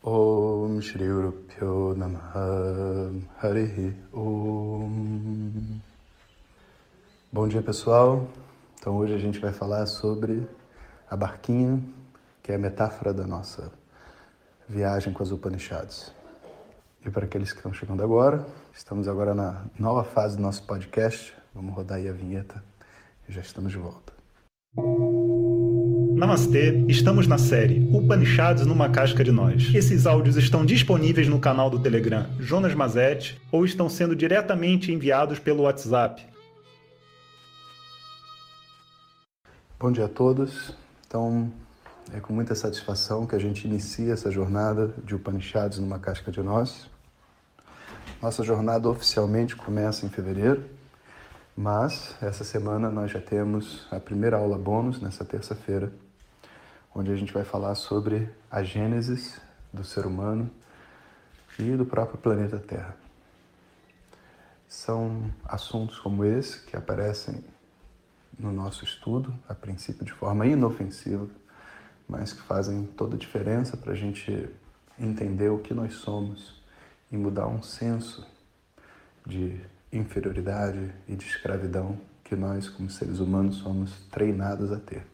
Om Shri Urupyo Namaha Harihi Om Bom dia pessoal, então hoje a gente vai falar sobre a barquinha, que é a metáfora da nossa viagem com as Upanishads. E para aqueles que estão chegando agora, estamos agora na nova fase do nosso podcast, vamos rodar aí a vinheta e já estamos de volta. Namastê, estamos na série Upanishads numa casca de nós. Esses áudios estão disponíveis no canal do Telegram Jonas Mazet ou estão sendo diretamente enviados pelo WhatsApp. Bom dia a todos. Então, é com muita satisfação que a gente inicia essa jornada de Upanishads numa casca de nós. Nossa jornada oficialmente começa em fevereiro, mas essa semana nós já temos a primeira aula bônus nessa terça-feira, onde a gente vai falar sobre a gênesis do ser humano e do próprio planeta Terra. São assuntos como esse que aparecem no nosso estudo, a princípio de forma inofensiva, mas que fazem toda a diferença para a gente entender o que nós somos e mudar um senso de inferioridade e de escravidão que nós, como seres humanos, somos treinados a ter.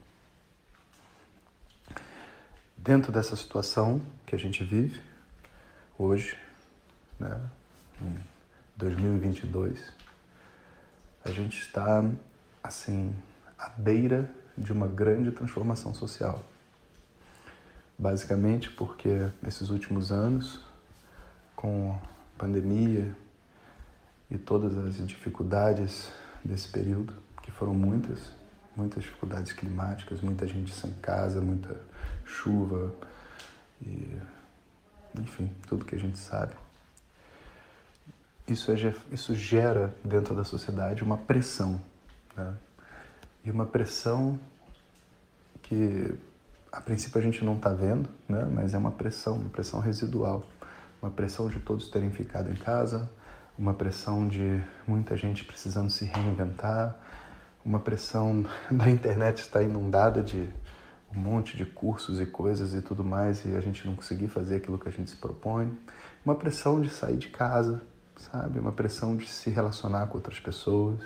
Dentro dessa situação que a gente vive hoje, né, em 2022, a gente está assim à beira de uma grande transformação social. Basicamente porque nesses últimos anos, com pandemia e todas as dificuldades desse período, que foram muitas, muitas dificuldades climáticas, muita gente sem casa, muita chuva e enfim, tudo que a gente sabe. Isso, é, isso gera dentro da sociedade uma pressão né? E uma pressão que a princípio a gente não está vendo, né? mas é uma pressão, uma pressão residual. Uma pressão de todos terem ficado em casa, uma pressão de muita gente precisando se reinventar, uma pressão da internet estar inundada de um monte de cursos e coisas e tudo mais e a gente não conseguir fazer aquilo que a gente se propõe, uma pressão de sair de casa, sabe? Uma pressão de se relacionar com outras pessoas,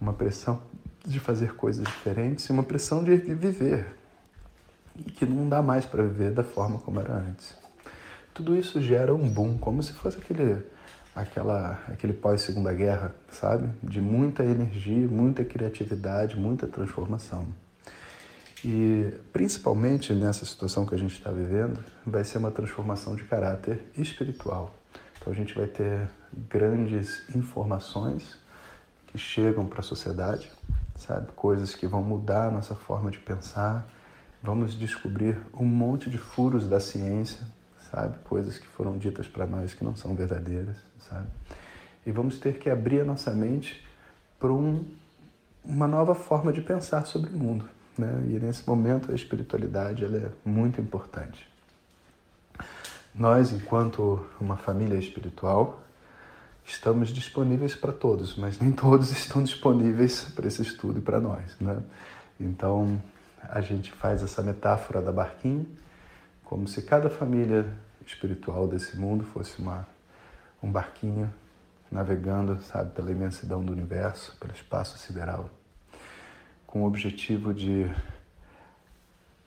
uma pressão de fazer coisas diferentes e uma pressão de viver e que não dá mais para viver da forma como era antes. Tudo isso gera um boom, como se fosse aquele aquela aquele pós Segunda Guerra, sabe? De muita energia, muita criatividade, muita transformação. E principalmente nessa situação que a gente está vivendo, vai ser uma transformação de caráter espiritual. Então a gente vai ter grandes informações que chegam para a sociedade, sabe? Coisas que vão mudar a nossa forma de pensar. Vamos descobrir um monte de furos da ciência, sabe? Coisas que foram ditas para nós que não são verdadeiras, sabe? E vamos ter que abrir a nossa mente para um, uma nova forma de pensar sobre o mundo, né? E nesse momento a espiritualidade ela é muito importante. Nós, enquanto uma família espiritual, estamos disponíveis para todos, mas nem todos estão disponíveis para esse estudo e para nós, né? Então, a gente faz essa metáfora da barquinha, como se cada família espiritual desse mundo fosse uma, um barquinho navegando, sabe, pela imensidão do universo, pelo espaço sideral, com o objetivo de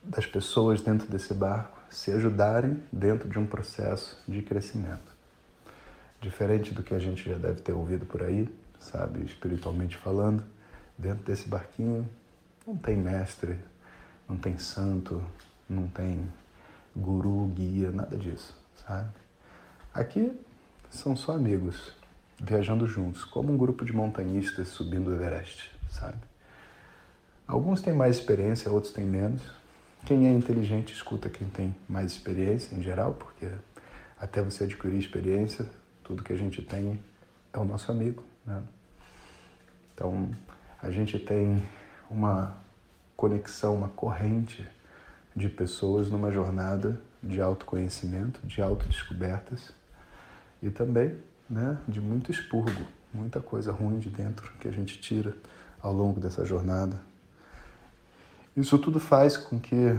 das pessoas dentro desse barco se ajudarem dentro de um processo de crescimento diferente do que a gente já deve ter ouvido por aí, sabe, espiritualmente falando, dentro desse barquinho não tem mestre, não tem santo, não tem guru, guia, nada disso, sabe? Aqui são só amigos viajando juntos, como um grupo de montanhistas subindo o Everest, sabe? Alguns têm mais experiência, outros têm menos. Quem é inteligente escuta quem tem mais experiência em geral, porque até você adquirir experiência, tudo que a gente tem é o nosso amigo. Né? Então, a gente tem uma conexão, uma corrente de pessoas numa jornada de autoconhecimento, de autodescobertas e também né, de muito expurgo, muita coisa ruim de dentro que a gente tira ao longo dessa jornada. Isso tudo faz com que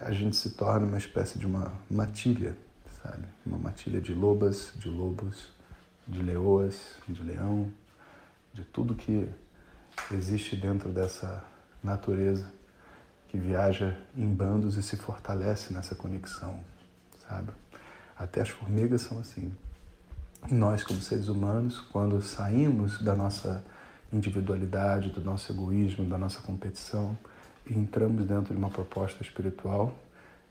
a gente se torne uma espécie de uma matilha, sabe? Uma matilha de lobas, de lobos, de leoas, de leão, de tudo que existe dentro dessa natureza que viaja em bandos e se fortalece nessa conexão, sabe? Até as formigas são assim. Nós, como seres humanos, quando saímos da nossa individualidade, do nosso egoísmo, da nossa competição e entramos dentro de uma proposta espiritual,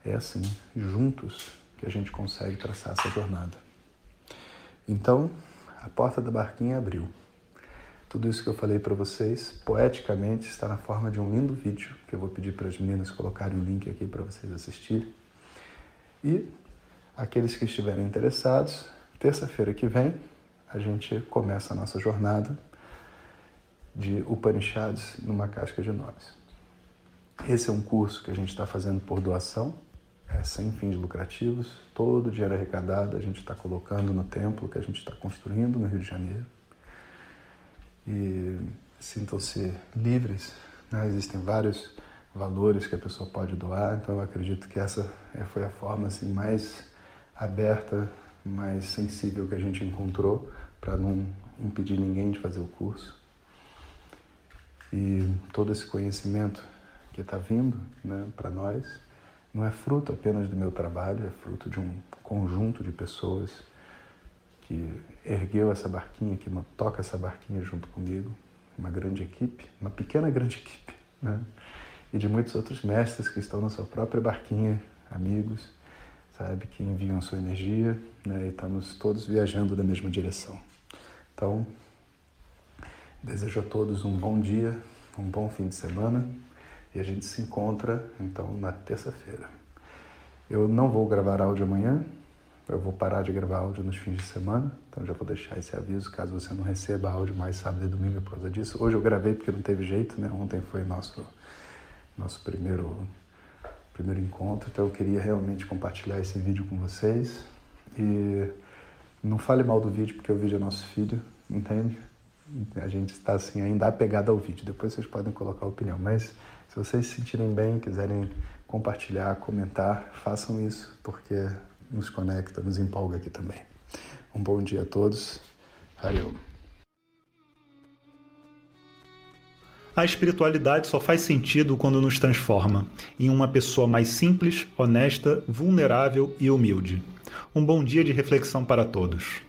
é assim, juntos, que a gente consegue traçar essa jornada. Então, a porta da barquinha abriu. Tudo isso que eu falei para vocês, poeticamente, está na forma de um lindo vídeo que eu vou pedir para as meninas colocarem o link aqui para vocês assistirem. E aqueles que estiverem interessados, terça-feira que vem, a gente começa a nossa jornada de Upanishads numa casca de nós. Esse é um curso que a gente está fazendo por doação, é, sem fins lucrativos. Todo o dinheiro arrecadado a gente está colocando no templo que a gente está construindo no Rio de Janeiro e sintam-se livres. Né? Existem vários valores que a pessoa pode doar, então eu acredito que essa é, foi a forma assim mais aberta, mais sensível que a gente encontrou para não impedir ninguém de fazer o curso. E todo esse conhecimento que está vindo né, para nós não é fruto apenas do meu trabalho, é fruto de um conjunto de pessoas que ergueu essa barquinha, que toca essa barquinha junto comigo, uma grande equipe, uma pequena grande equipe, né? E de muitos outros mestres que estão na sua própria barquinha, amigos, sabe, que enviam sua energia, né? E estamos todos viajando na mesma direção. Então, desejo a todos um bom dia, um bom fim de semana e a gente se encontra então na terça-feira. Eu não vou gravar áudio amanhã, eu vou parar de gravar áudio nos fins de semana, então já vou deixar esse aviso caso você não receba áudio mais sábado e domingo por causa disso. Hoje eu gravei porque não teve jeito, né? Ontem foi nosso nosso primeiro primeiro encontro, então eu queria realmente compartilhar esse vídeo com vocês e não fale mal do vídeo porque o vídeo é nosso filho, entende? A gente está assim ainda apegado ao vídeo. Depois vocês podem colocar a opinião, mas se vocês se sentirem bem, quiserem compartilhar, comentar, façam isso porque nos conecta, nos empolga aqui também. Um bom dia a todos. Hariom. A espiritualidade só faz sentido quando nos transforma em uma pessoa mais simples, honesta, vulnerável e humilde. Um bom dia de reflexão para todos.